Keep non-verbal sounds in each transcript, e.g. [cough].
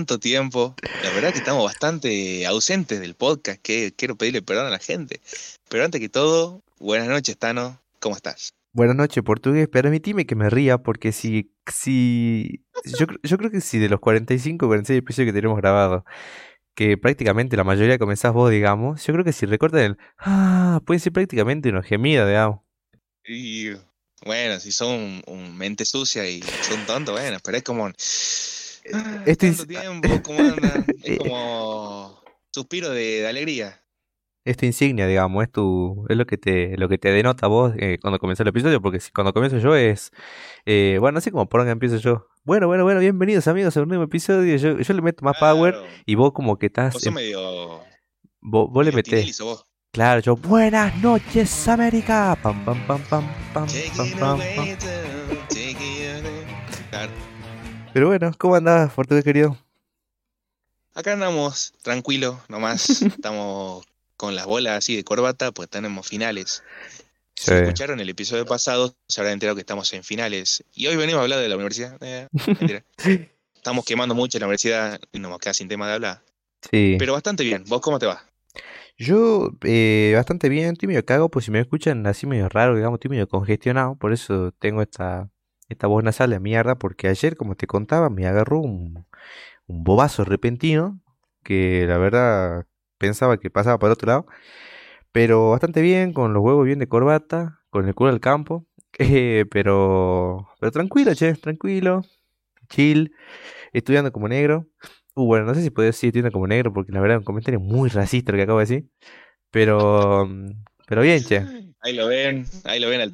tanto tiempo. La verdad que estamos bastante ausentes del podcast, que quiero pedirle perdón a la gente. Pero antes que todo, buenas noches, Tano. ¿Cómo estás? Buenas noches, portugués. Permitime que me ría porque si, si, yo, yo creo que si de los 45 o 46 episodios que tenemos grabados, que prácticamente la mayoría comenzás vos, digamos, yo creo que si recortan el, ah, puede ser prácticamente unos gemidos, digamos. Y bueno, si son un, un mente sucia y son tontos, bueno, pero es como... Ah, Esto tanto es- tiempo. Eh, [laughs] Es como suspiro de, de alegría. Es tu insignia, digamos, es tu, es lo que te, lo que te denota vos eh, cuando comienza el episodio, porque si cuando comienzo yo es, eh, bueno, no sé cómo por dónde empiezo yo. Bueno, bueno, bueno, bienvenidos amigos a un nuevo episodio. Yo, yo le meto más power y vos como que estás, vos en- medio... vos, vos le metés. Vos. Claro, yo, buenas noches América. Pam, pam, pam, pam, pam, pam, pam. Claro. Pero bueno, ¿cómo andás, portugués querido? Acá andamos tranquilos, nomás [laughs] estamos con las bolas así de corbata, pues tenemos finales. Si Sí. escucharon el episodio pasado, se habrán enterado que estamos en finales. Y hoy venimos a hablar de la universidad. Eh, mentira. [laughs] Estamos quemando mucho la universidad y nos queda sin tema de hablar. Sí. Pero bastante bien. ¿Vos cómo te va? Yo, eh, bastante bien, estoy medio cago, pues si me escuchan así medio raro, digamos, estoy medio congestionado, por eso tengo esta, esta voz nasal de mierda, porque ayer, como te contaba, me agarró un, bobazo repentino, que la verdad pensaba que pasaba por otro lado, pero bastante bien, con los huevos bien de corbata, con el culo al campo, [laughs] eh, pero, pero tranquilo, che, tranquilo, chill, estudiando como negro. Uh, bueno, no sé si puedo decir estudiando como negro, porque la verdad es un comentario muy racista lo que acabo de decir. Pero, pero bien, che. Ahí lo ven, ahí lo ven al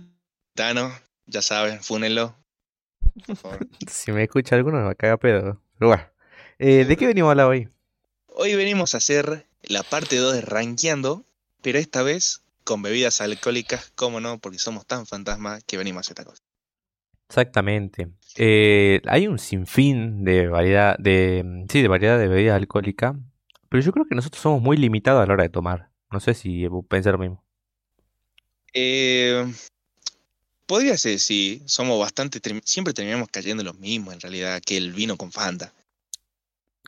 Tano. Ya saben, fúnenlo. Por favor. [laughs] Si me escucha alguno me va a cagar pedo. Pero bueno. Eh, ¿de qué venimos a hablar hoy? Hoy venimos a hacer la parte 2 de Rankeando, pero esta vez con bebidas alcohólicas, cómo no, porque somos tan fantasmas que venimos a hacer esta cosa. Exactamente. Eh, hay un sinfín de variedad, de, sí, de variedad de bebidas alcohólicas, pero yo creo que nosotros somos muy limitados a la hora de tomar. No sé si pensás lo mismo. Eh, podría ser, sí, somos bastante, siempre terminamos cayendo en los mismos en realidad que el vino con Fanta.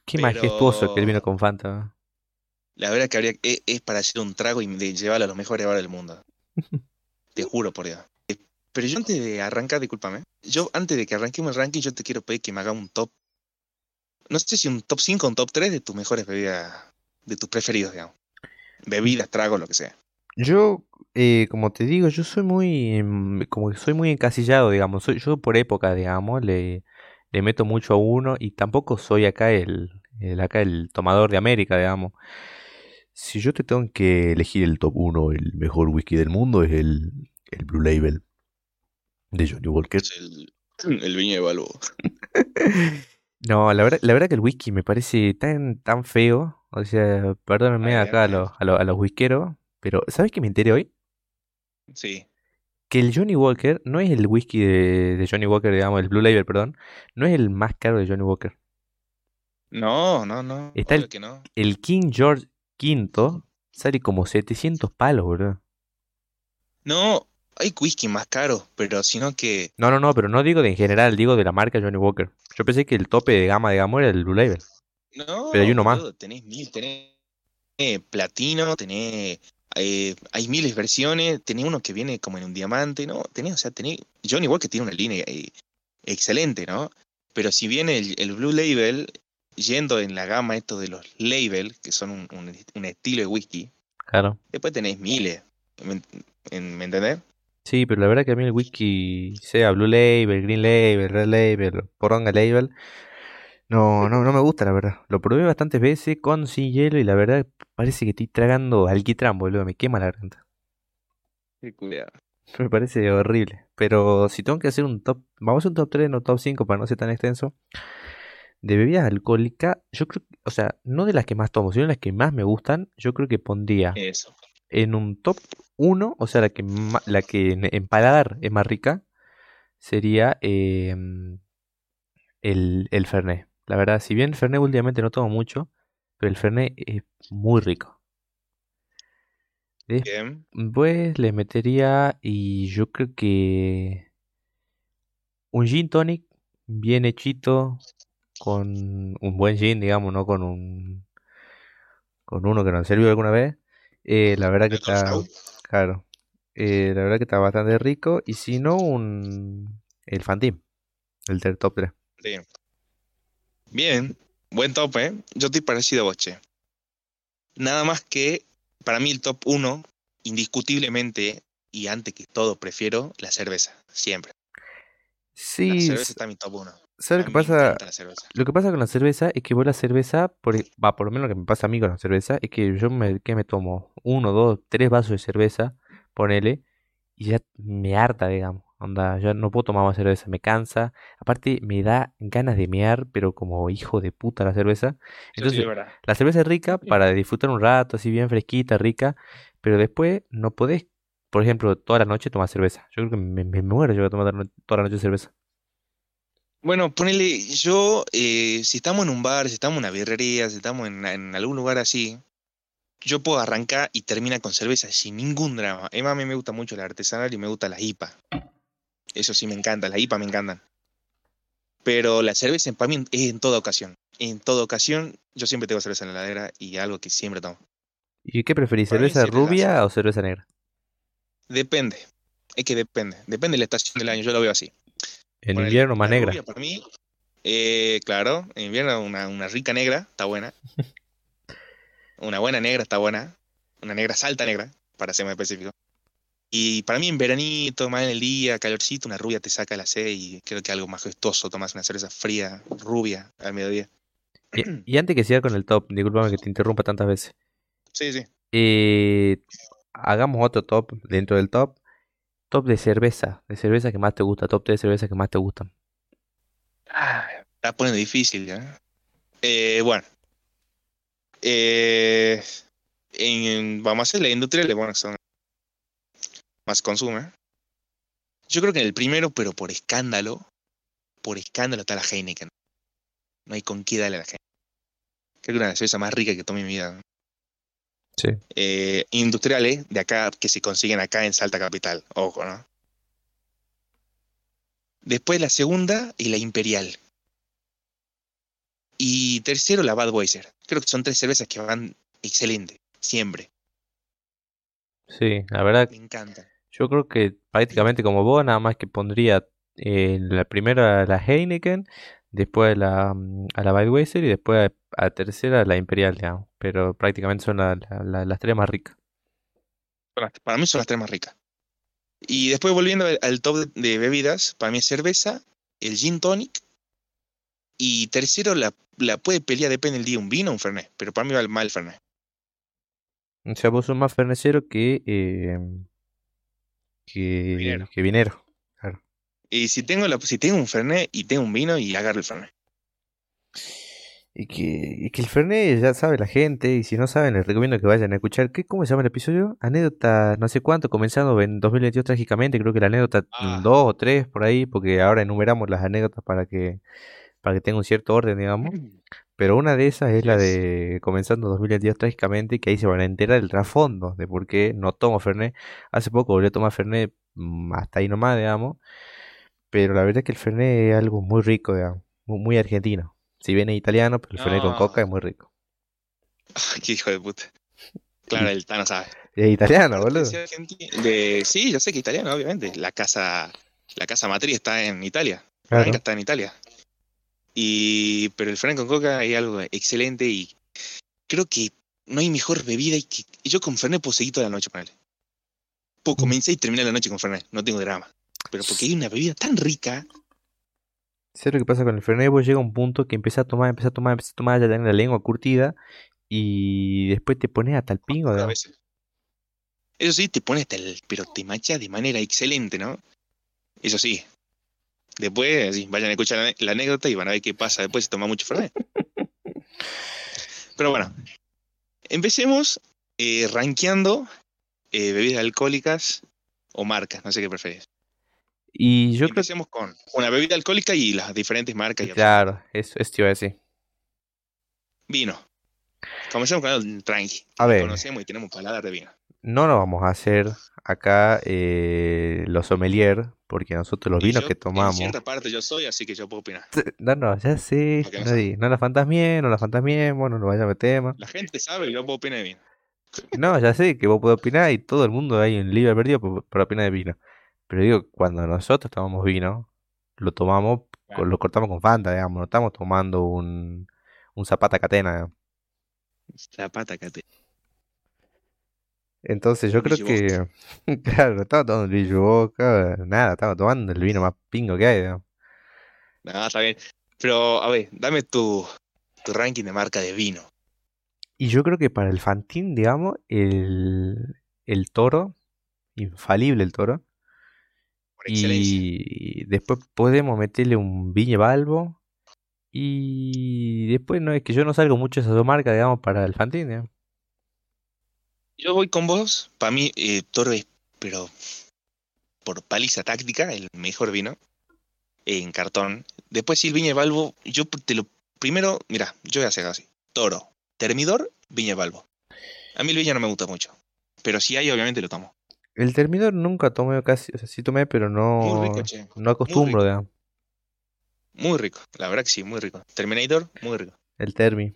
Qué majestuoso que el vino con Fanta. La verdad que habría, es, es para hacer un trago y de llevarlo a los mejores bares del mundo. [laughs] Te juro por Dios. Eh, Pero yo antes de arrancar, discúlpame, yo antes de que arranquemos el ranking, yo te quiero pedir que me haga un top, no sé si un top 5 o un top 3 de tus mejores bebidas, de tus preferidos, digamos. Bebidas, tragos, lo que sea. Yo, eh, como te digo, yo soy muy, como que soy muy encasillado, digamos. Soy, yo por época, digamos, le, le meto mucho a uno y tampoco soy acá el, el acá el tomador de América, digamos. Si yo te tengo que elegir el top 1, el mejor whisky del mundo es el, el Blue Label de Johnny Walker. Es el, el viño de Balbo. [laughs] No, la verdad, la verdad que el whisky me parece tan, tan feo. O sea, perdónenme acá a ay. los, a los, a los whiskeros, pero ¿sabes qué me enteré hoy? Sí. que el Johnny Walker no es el whisky de, de Johnny Walker, digamos, el Blue Label, perdón, no es el más caro de Johnny Walker. No, no, no. Está el- que no. El King George V sale como 700 palos, bro. No, hay whisky más caros, pero sino que No, no, no, pero no digo de en general, digo de la marca Johnny Walker. Yo pensé que el tope de gama, digamos, era el Blue Label. No, Pero hay uno más. boludo, Tenés mil, tenés eh, platino, tenés. Eh, hay miles de versiones, tenés uno que viene como en un diamante, ¿no? Tenés, o sea, tenés. Johnny Walker tiene una línea eh, excelente, ¿no? Pero si viene el, el Blue Label, yendo en la gama esto de los label, que son un, un- un estilo de whisky, Claro. después tenés miles. ¿Me, en- ¿me entendés? Sí, pero la verdad que a mí el whisky, sea Blue Label, Green Label, Red Label, Poronga Label, no, no, no me gusta, la verdad. Lo probé bastantes veces con sin hielo y la verdad parece que estoy tragando alquitrán, boludo, me quema la garganta. Qué cuidado. [laughs] Me parece horrible. Pero si tengo que hacer un top, vamos a hacer un top 3, no top 5 para no ser tan extenso. De bebidas alcohólicas, yo creo, o sea, no de las que más tomo, sino de las que más me gustan, yo creo que pondría Eso. en un top 1, o sea, la que, la que en, en paladar es más rica, sería em, el, el Fernet. La verdad, si bien el Fernet últimamente no tomo mucho, pero el Fernet es muy rico. Bien. Pues le metería y yo creo que un gin tonic bien hechito, con un buen gin, digamos, no con un con uno que nos sirvió alguna vez, eh, la verdad que está, claro, eh, la verdad que está bastante rico. Y si no, un el Fantim, el del top 3. Bien, buen top, ¿eh? Yo estoy parecido a Boche. Nada más que para mí el top 1, indiscutiblemente, y antes que todo, prefiero la cerveza, siempre. Sí. La cerveza está en mi top 1. ¿Sabes lo que pasa? Lo que pasa con la cerveza es que vos la cerveza, por, e, va, por lo menos lo que me pasa a mí con la cerveza, es que yo me, que me tomo uno, dos, tres vasos de cerveza, ponele, y ya me harta, digamos. Onda, ya no puedo tomar más cerveza, me cansa. Aparte, me da ganas de mear, pero como hijo de puta la cerveza. Entonces, la cerveza es rica para disfrutar un rato, así bien fresquita, rica, pero después no podés, por ejemplo, toda la noche tomar cerveza. Yo creo que me, me muero yo voy a tomar toda la noche cerveza. Bueno, ponele, yo, eh, si estamos en un bar, si estamos en una birrería, si estamos en, algún lugar así, yo puedo arrancar y terminar con cerveza sin ningún drama. Además, a mí me gusta mucho la artesanal y me gusta la IPA. Eso sí me encanta, la IPA me encantan. Pero la cerveza para mí es en toda ocasión. En toda ocasión, yo siempre tengo cerveza en la heladera y algo que siempre tomo. ¿Y qué preferís, cerveza rubia o cerveza negra? Depende. Es que depende. Depende de la estación del año, yo lo veo así. En invierno más negra. para mí, eh, claro, en invierno una, una rica negra está buena. [laughs] una buena negra está buena. Una negra salta negra, para ser más específico. Y para mí en veranito, más en el día, calorcito, una rubia te saca la sed y creo que algo majestuoso, tomas una cerveza fría, rubia, al mediodía. Y, [clears throat] antes que siga con el top, disculpame que te interrumpa tantas veces. Sí, sí. Eh, hagamos otro top dentro del top. Top de cerveza, de cerveza que más te gusta, top de cerveza que más te gustan. Ah, está poniendo difícil ya. Eh, bueno. Eh, en, vamos a hacer la industria, bueno, son más consume. Yo creo que en el primero, pero por escándalo, por escándalo está la Heineken. No hay con qué darle a la Heineken. Creo que es una de las cervezas más ricas que tomé en mi vida. Sí. Eh, industriales de acá que se consiguen acá en Salta Capital. Ojo, ¿no? Después la segunda y la Imperial. Y tercero la Budweiser. Creo que son tres cervezas que van excelente, siempre. Sí, la verdad. Me encanta. Yo creo que prácticamente como vos, nada más que pondría eh, la primera la Heineken, después la, mm, a la Budweiser y después a, la tercera la Imperial, digamos. Pero prácticamente son las tres más ricas. Para mí son las tres más ricas. Y después volviendo al, top de, bebidas, para mí es cerveza, el gin tonic y tercero la, la puede pelear, depende del día, un vino o un fernet, pero para mí va mal el fernet. O sea, vos sos más fernecero que, eh, que, que vinero. Y si tengo, la, si tengo un Fernet y tengo un vino y agarro el Fernet. Y que, que el Fernet ya sabe la gente, y si no saben, les recomiendo que vayan a escuchar. ¿qué, ¿Cómo se llama el episodio? Anécdota, no sé cuánto, comenzando en 2022 trágicamente, creo que la anécdota 2 ah. o 3 por ahí, porque ahora enumeramos las anécdotas para que, para que tenga un cierto orden, digamos. Pero una de esas es la de comenzando 2022 trágicamente, que ahí se van a enterar del trasfondo de por qué no tomo Fernet. Hace poco volví a tomar Fernet, mm, hasta ahí nomás, digamos. Pero la verdad es que el Fernet es algo muy rico, digamos, muy, argentino. Si viene italiano, pero el Fernet con coca es muy rico. [laughs] qué hijo de puta. Claro, el Tano sabe. Es italiano, boludo. Sí, yo sé que es italiano, obviamente. La casa, la casa matriz está en Italia. La está en Italia. Y, pero el Fernet con coca es algo excelente y creo que no hay mejor bebida y que yo con Fernet puedo seguir toda la noche, él. Puedo mm. comenzar y terminar la noche con Fernet, no tengo drama pero porque hay una bebida tan rica. ¿Sabes lo que pasa con el Fernet? Vos llega un punto que empieza a tomar, empieza a tomar, empieza a tomar, ya tenés la lengua curtida y después te pones hasta el pingo. A veces. Eso sí, te pones hasta el... pero te macha de manera excelente, ¿no? Eso sí. Después, sí, vayan a escuchar la, anécdota y van a ver qué pasa después si toma mucho Fernet. [laughs] pero bueno, empecemos eh, rankeando eh, bebidas alcohólicas o marcas, no sé qué preferís. Y yo Empecemos con una bebida alcohólica y las diferentes marcas. Y claro, eso, es te iba a decir. Vino. Comencemos con el tranqui. A ver. Conocemos y tenemos paladar de vino. No nos vamos a hacer acá eh, los sommelier, porque nosotros los Y vinos yo, que En tomamos. cierta parte yo soy, así que yo puedo opinar. No, no, ya sé, no no, no la fantasmien, no la fantasmiemos, no nos vayamos a tema. La gente sabe que yo puedo opinar de vino. No, ya sé que vos podés opinar y todo el mundo hay un libre perdido para opinar de vino. Pero digo, cuando nosotros tomamos vino, lo tomamos, Claro. lo cortamos con Fanta, digamos, no estamos tomando un, un Zapata Catena. digamos. La pata cate. Entonces yo creo que, [laughs] claro, estamos tomando Luigi Boca, nada, estamos tomando el vino más pingo que hay, digamos. No, está bien. Pero, a ver, dame tu, tu ranking de marca de vino. Y yo creo que para el Fantín, digamos, el, el toro, infalible el toro. Por excelencia. Y después podemos meterle un Viñe Balbo. Y después no es que yo no salgo mucho de esas dos marcas, digamos, para el Fantín, digamos. Yo voy con vos. Para mí, eh, Toro es, pero por paliza táctica, el mejor vino en cartón. Después, si el Viña Balbo, yo te lo. Primero, mira, yo voy a hacer así: Toro, Termidor, Viña Balbo. A mí el Viña no me gusta mucho. Pero si hay, obviamente lo tomo. El termidor nunca tomé casi, o sea, sí tomé, pero no, Muy rico, che. no acostumbro, rico. digamos. Muy rico. La verdad que sí, muy rico. Terminator, muy rico. El Termi.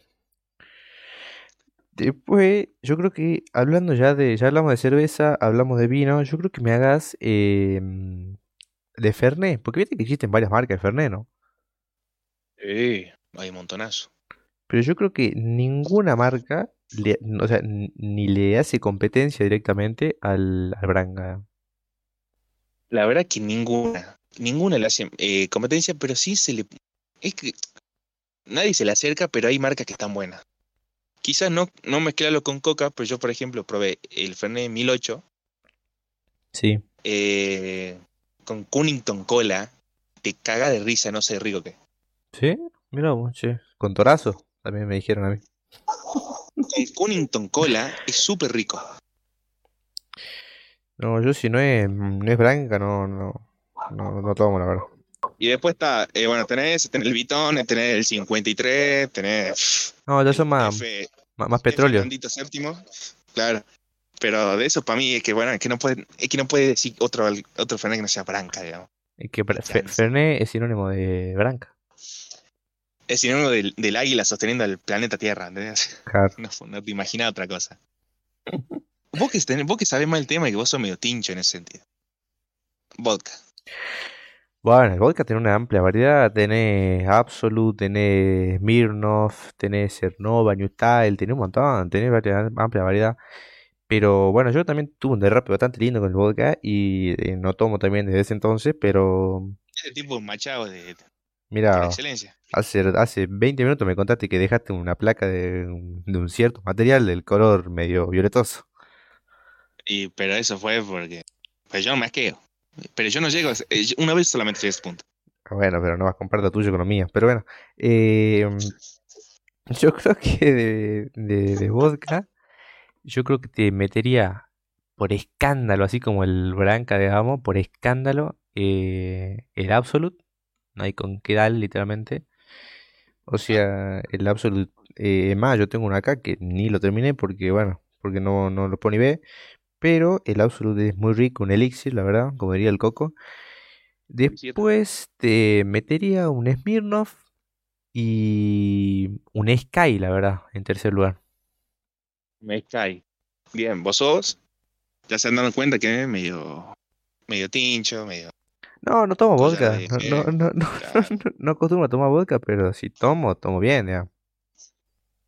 Después, yo creo que hablando ya de, ya hablamos de cerveza, hablamos de vino, yo creo que me hagas eh, de Fernet, porque viste que existen varias marcas de Fernet, ¿no? Sí, hay un montonazo. Pero yo creo que ninguna marca, le- o sea, ni le hace competencia directamente al, al Branga. La verdad que ninguna, ninguna le hace eh, competencia, pero sí se le... Es que nadie se le acerca, pero hay marcas que están buenas. Quizás no, no mezclarlo con Coca, pero yo, por ejemplo, probé el Fernet 1008 Sí. eh, con Cunnington Cola. Te caga de risa, no sé rico que. ¿Sí? Mira che. Con torazo, también me dijeron a mí. Con Cunnington Cola es súper rico. No, yo si no es, no es Branca, no, no, no, no tomo, la verdad. Y después está, eh, bueno, tenés, tenés el Vitón, tenés el 53, tenés No, ya son más, F, más, más petróleo. Séptimo, claro. Pero de eso para mí es que bueno, es que no puede, es que no puede decir otro, otro Fernet que no sea Branca, digamos. Es que. Fernet es sinónimo de Branca. Es sinónimo del, del águila sosteniendo el planeta Tierra, ¿entendés? Claro. No, no te imaginas otra cosa. Vos que, tenés- vos que sabés más el tema y que vos sos medio tincho en ese sentido. Vodka. Bueno, el vodka tiene una amplia variedad. Tenés Absolut, tenés Smirnoff, tenés Cernova, New Style, tenés un montón, tenés variedad- amplia variedad. Pero bueno, yo también tuve un derrape bastante lindo con el vodka y eh, no tomo también desde ese entonces, pero Ese tipo de machado de, mira, excelencia. hace, hace 20 minutos me contaste que dejaste una placa de, un- de un cierto material del color medio violetoso. Y, pero eso fue porque. Pues yo me asqueo. Pero yo no llego a eh, Una vez solamente llegué a ese punto. Bueno, pero no vas a comprar lo tuyo con lo mío. Pero bueno, eh, [laughs] yo creo que de, vodka, yo creo que te metería por escándalo, así como el Branca, digamos, por escándalo, eh, el Absolut. No hay con qué dar, literalmente. O sea, el Absolut. Eh, más, yo tengo uno acá que ni lo terminé porque, bueno, porque no, no lo ni ver. Pero el Absolut es muy rico, un elixir, la verdad, como diría el Coco. Después te metería un Smirnoff y un Sky, la verdad, en tercer lugar. Me cae. Bien, vos sos. Ya se han dado cuenta que es medio. medio tincho, medio. No, no tomo vodka. No, no, no, no, ya. [laughs] no, no acostumbro a tomar vodka, pero si tomo, tomo bien, ya.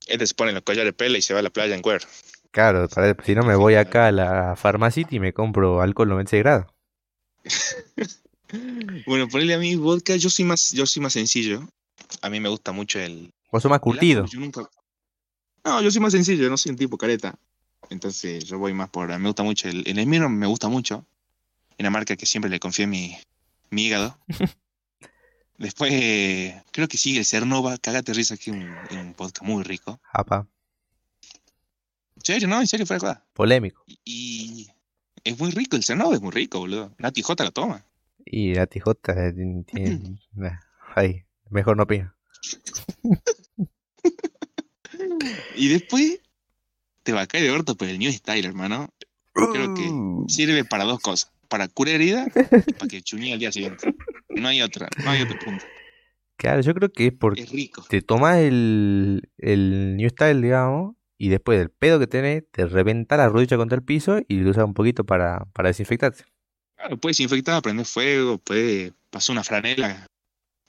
Este se pone los collares de pela y se va a la playa en cuero. Claro, para- si no me voy acá a la Pharmacity y me compro alcohol 96 grados. [laughs] Bueno, ponele a mí vodka, yo soy más, yo soy más sencillo. A mí me gusta mucho el. Vos sos más curtido. Yo nunca. No, yo soy más sencillo, no soy un tipo careta. Entonces yo voy más por. Me gusta mucho el. El Smirnoff me gusta mucho. Una marca que siempre le confié mi, mi hígado. [laughs] Después, creo que sigue el Cernova. Cágate de risa que es un, un vodka muy rico. Apa, En serio, no, en serio, fuera de joda. polémico. Y, y es muy rico, el Cernova es muy rico, boludo. Nati J lo toma. Y la tijota eh, tiene, [laughs] ahí, mejor no opino. Y después te va a caer de orto por el New Style, hermano. Creo que Uh. sirve para dos cosas. Para curar herida y para que chuñe al día siguiente. No hay otra, no hay otro punto. Claro, yo creo que es porque Es rico. te tomas el, el New Style, digamos, y después del pedo que tenés, te reventa la rodilla contra el piso y lo usas un poquito para, para desinfectarte. Claro, puedes infectar, prender fuego, puede pasar una franela.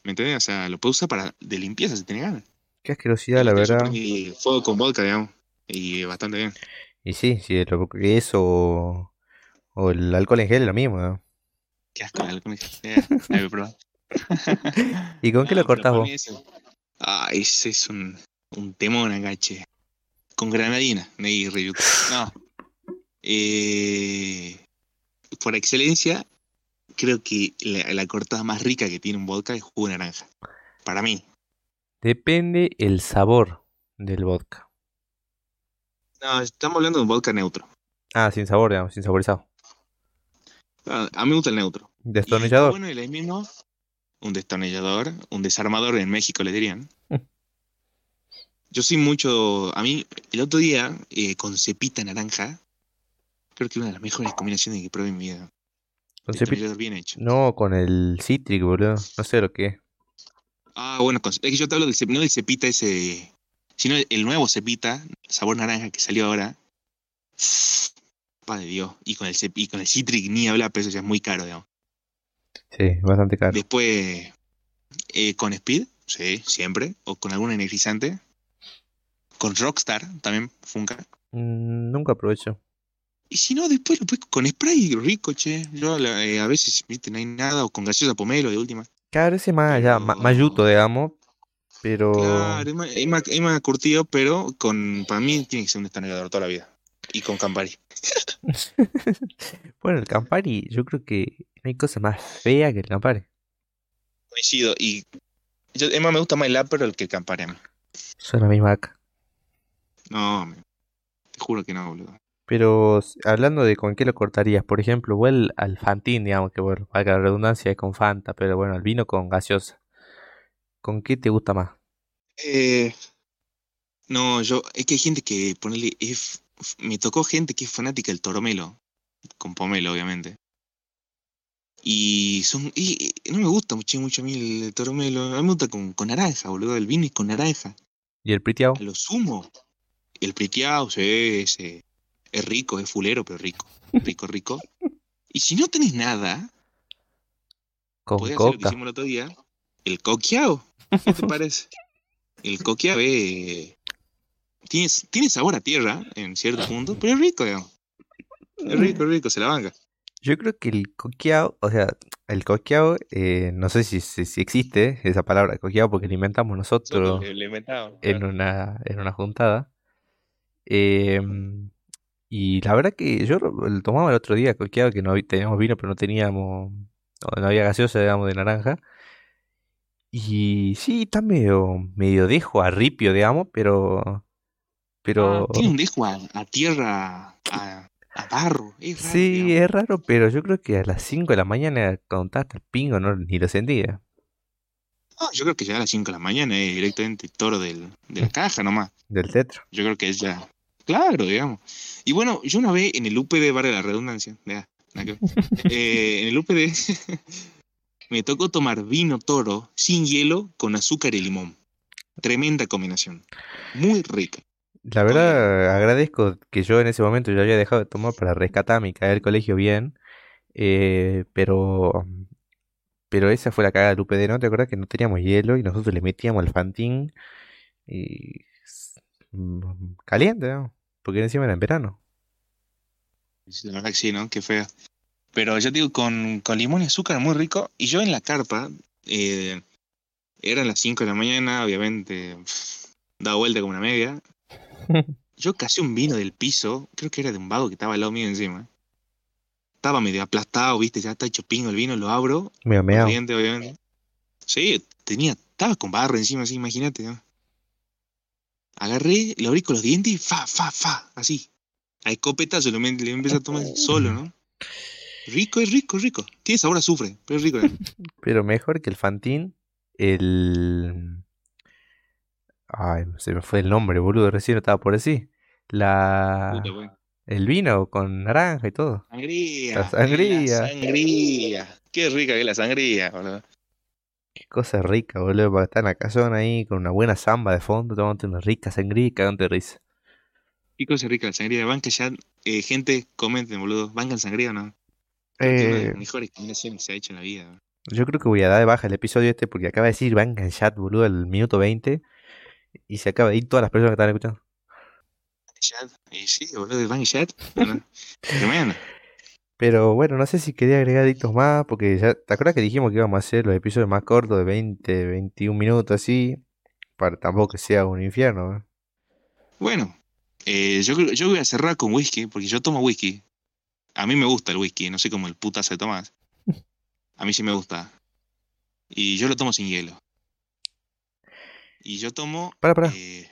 ¿Me entiendes? O sea, lo puedes usar para de limpieza si tenés ganas. Qué asquerosidad, la verdad. prendí fuego con vodka, digamos. Y bastante bien. Y sí, sí, lo que es o, o el alcohol en gel es lo mismo, ¿no? Qué asco el alcohol. Eh, hay que probar. [laughs] ¿Y con qué lo para vos? ese- Ah, ese es un, un temón agache. Con granadina, Ney Ryuk. No. Eh, por excelencia, creo que la, la cortada más rica que tiene un vodka es jugo de naranja. Para mí. Depende el sabor del vodka. No, estamos hablando de un vodka neutro. Ah, sin sabor, digamos, sin saborizado. Ah, A mí me gusta el neutro. Y Destornillador. bueno, el mismo, un destornillador, un desarmador en México le dirían. [laughs] Yo soy mucho, a mí el otro día eh, con cepita naranja, creo que una de las mejores combinaciones que probé en mi vida. Con cepi- Destornillador bien hecho. No, con el Citric, boludo. No sé lo que es. Ah, bueno, con- es que yo te hablo del no del cepita ese, sino el, el nuevo cepita, sabor naranja que salió ahora. Padre Dios. Y con el y con el Citric ni habla, pero eso ya es muy caro, digamos. Sí, bastante caro. Después, eh, con Speed, sí, siempre. O con algún energizante. Con Rockstar también, Funka. Mm, nunca aprovecho. Y si no, después lo puedes con spray rico, che. Yo eh, a veces, viste, no hay nada. O con gaseosa pomelo de última. Claro, ese más allá, ma- más yuto, digamos. Pero. Claro, es más, es más, es más curtido, pero con para mí tiene que ser un destornillador toda la vida. Y con Campari. [laughs] bueno, el Campari, yo creo que no hay cosa más fea que el Campari. Coincido. Y yo, es más, me gusta más el Aperol que el Campari a mí. Son la misma acá. No, te juro que no, boludo. Pero hablando de con qué lo cortarías, por ejemplo, o el al Fantín, digamos que bueno, valga la redundancia es con Fanta, pero bueno, el vino con gaseosa. ¿Con qué te gusta más? Eh, no, yo, es que hay gente que ponerle, es, me tocó gente que es fanática del toromelo, con pomelo, obviamente. Y son, y, y no me gusta mucho, mucho a mí el toromelo, a mí me gusta con, con naranja, boludo, el vino y con naranja, ¿Y el Pritiao? a lo sumo. El priteado, ese, es rico, es fulero, pero rico, rico, rico. Y si no tenés nada, Con podés hacer lo que hicimos el otro día, el coqueado. ¿Qué te parece? El coqueado eh, tiene, tiene sabor a tierra en cierto punto, pero es rico, digamos. Es rico, es rico, se la banca. Yo creo que el coqueado, o sea, el coqueado, eh, no sé si, si, si existe esa palabra coqueado porque la inventamos nosotros inventamos. en una, en una juntada. Em, y la verdad que yo lo tomaba el otro día coqueado que no teníamos vino pero no teníamos, no, había gaseosa, digamos, de naranja. Y sí, está medio, medio dejo a ripio, digamos, pero, pero tiene un dejo a, a tierra, a, a barro. Es raro, sí, digamos. es raro, pero yo creo que a las 5 de la mañana cuando estaba hasta el pingo no, ni lo sentía. No, yo creo que ya a las 5 de la mañana es directamente toro del, de la caja nomás. Del tetro. Yo creo que es ya. Claro, digamos. Y bueno, yo una vez en el UPD, barra la redundancia, ya. [laughs] Eh, en el UPD [laughs] me tocó tomar vino toro sin hielo con azúcar y limón. Tremenda combinación. Muy rica. La verdad, agradezco que yo en ese momento ya había dejado de tomar para rescatarme y caer al colegio bien. eh, pero, pero esa fue la cagada del UPD, ¿no? ¿Te acuerdas que no teníamos hielo y nosotros le metíamos el Fantín y mm, caliente, ¿no? Porque encima era en verano. La verdad que sí, ¿no? Qué feo. Pero yo digo, con, con limón y azúcar muy rico. Y yo en la carpa, eh, eran las 5 de la mañana, obviamente, daba vuelta como una media. [laughs] Yo casi un vino del piso, creo que era de un vago que estaba al lado mío encima. Estaba medio aplastado, viste, ya está hecho pingo el vino, lo abro, Me meado. corriente, obviamente. Sí, tenía, estaba con barro encima, así, imagínate, ¿no? Agarré, lo abrí con los dientes y fa, fa, fa, así. A escopetazo lo, me- le empecé a tomar solo, ¿no? Rico, es rico, es rico. Tiene sabor a azufre, pero es rico. [laughs] Pero mejor que el Fantín, el... Ay, se me fue el nombre, boludo, recién estaba por decir. La... Puta, bueno. El vino con naranja y todo. Sangría. La sangría. La sangría. Qué rica que es la sangría, boludo. Qué cosa rica, boludo, para estar en la casona ahí con una buena samba de fondo, tomándote una rica sangría y cagándote de risa. Qué cosa rica la sangría. Banca ya, eh, gente, comenten, boludo. ¿Bancan sangría o no? De Eh, mejores combinaciones que se ha hecho en la vida. yo creo que voy a dar de baja el episodio este porque acaba de decir Van Chat, boludo, al minuto 20 y se acaba de ir todas las personas que están escuchando. Chat. Y sí, boludo, Bank Chat. [laughs] Tremendo. Pero bueno, no sé si quería agregar dictos más, porque ya, ¿te acuerdas que dijimos que íbamos a hacer los episodios más cortos de 20, 21 minutos así? Para tampoco que sea un infierno, ¿eh? Bueno, eh, yo, yo voy a cerrar con whisky, porque yo tomo whisky. A mí me gusta el whisky, no sé cómo el putazo de Tomás. [laughs] A mí sí me gusta. Y yo lo tomo sin hielo. Y yo tomo... Para, para, eh,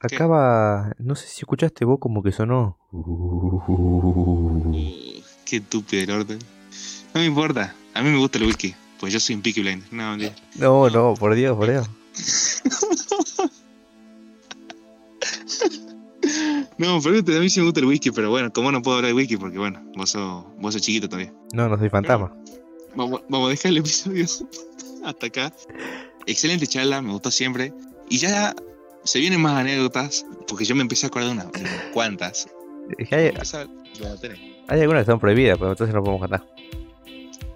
acaba, no sé si escuchaste vos como que sonó. uh, qué estúpido el orden. No me importa, a mí me gusta el whisky, pues yo soy un Peaky Blinder. No. No, no, por Dios, por Dios. [laughs] No, pero a mí sí me gusta el whisky, pero bueno, ¿cómo no puedo hablar de whisky? Porque bueno, vos sos, vos sos chiquito todavía. No, no soy fantasma. Vamos, vamos a dejar el episodio [laughs] hasta acá. Excelente charla, me gustó siempre. Y ya se vienen más anécdotas, porque yo me empecé a acordar de unas unas cuantas. Es que hay, algunas que están prohibidas, pero entonces no podemos cantar.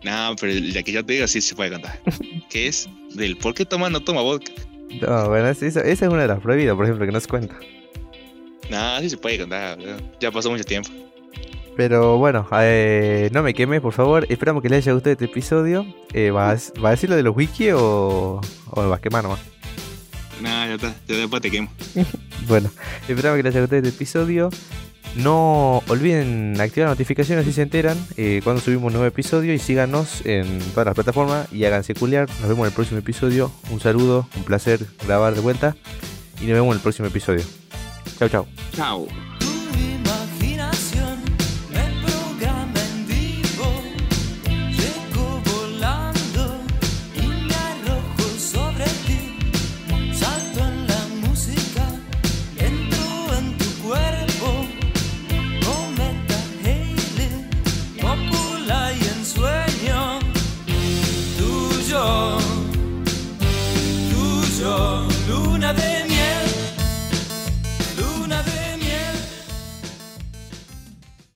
No, pero la que yo te digo sí se puede contar. [laughs] que es del por qué Tomás no toma vodka. No, bueno, esa, esa es una de las prohibidas, por ejemplo, que no se cuenta. No, sí se puede contar. Ya pasó mucho tiempo. Pero bueno, eh, no me quemes, por favor. Esperamos que les haya gustado este episodio. Eh, ¿vas, ¿Va a decir lo de los wiki o, o me vas a quemar nomás? No, ya está, después te quemo. [laughs] Bueno, esperamos que les haya gustado este episodio. No olviden activar las notificaciones si se enteran eh, cuando subimos un nuevo episodio y síganos en todas las plataformas y háganse culiar. Nos vemos en el próximo episodio. Un saludo, un placer grabar de vuelta y nos vemos en el próximo episodio. Chau, chau. Chao.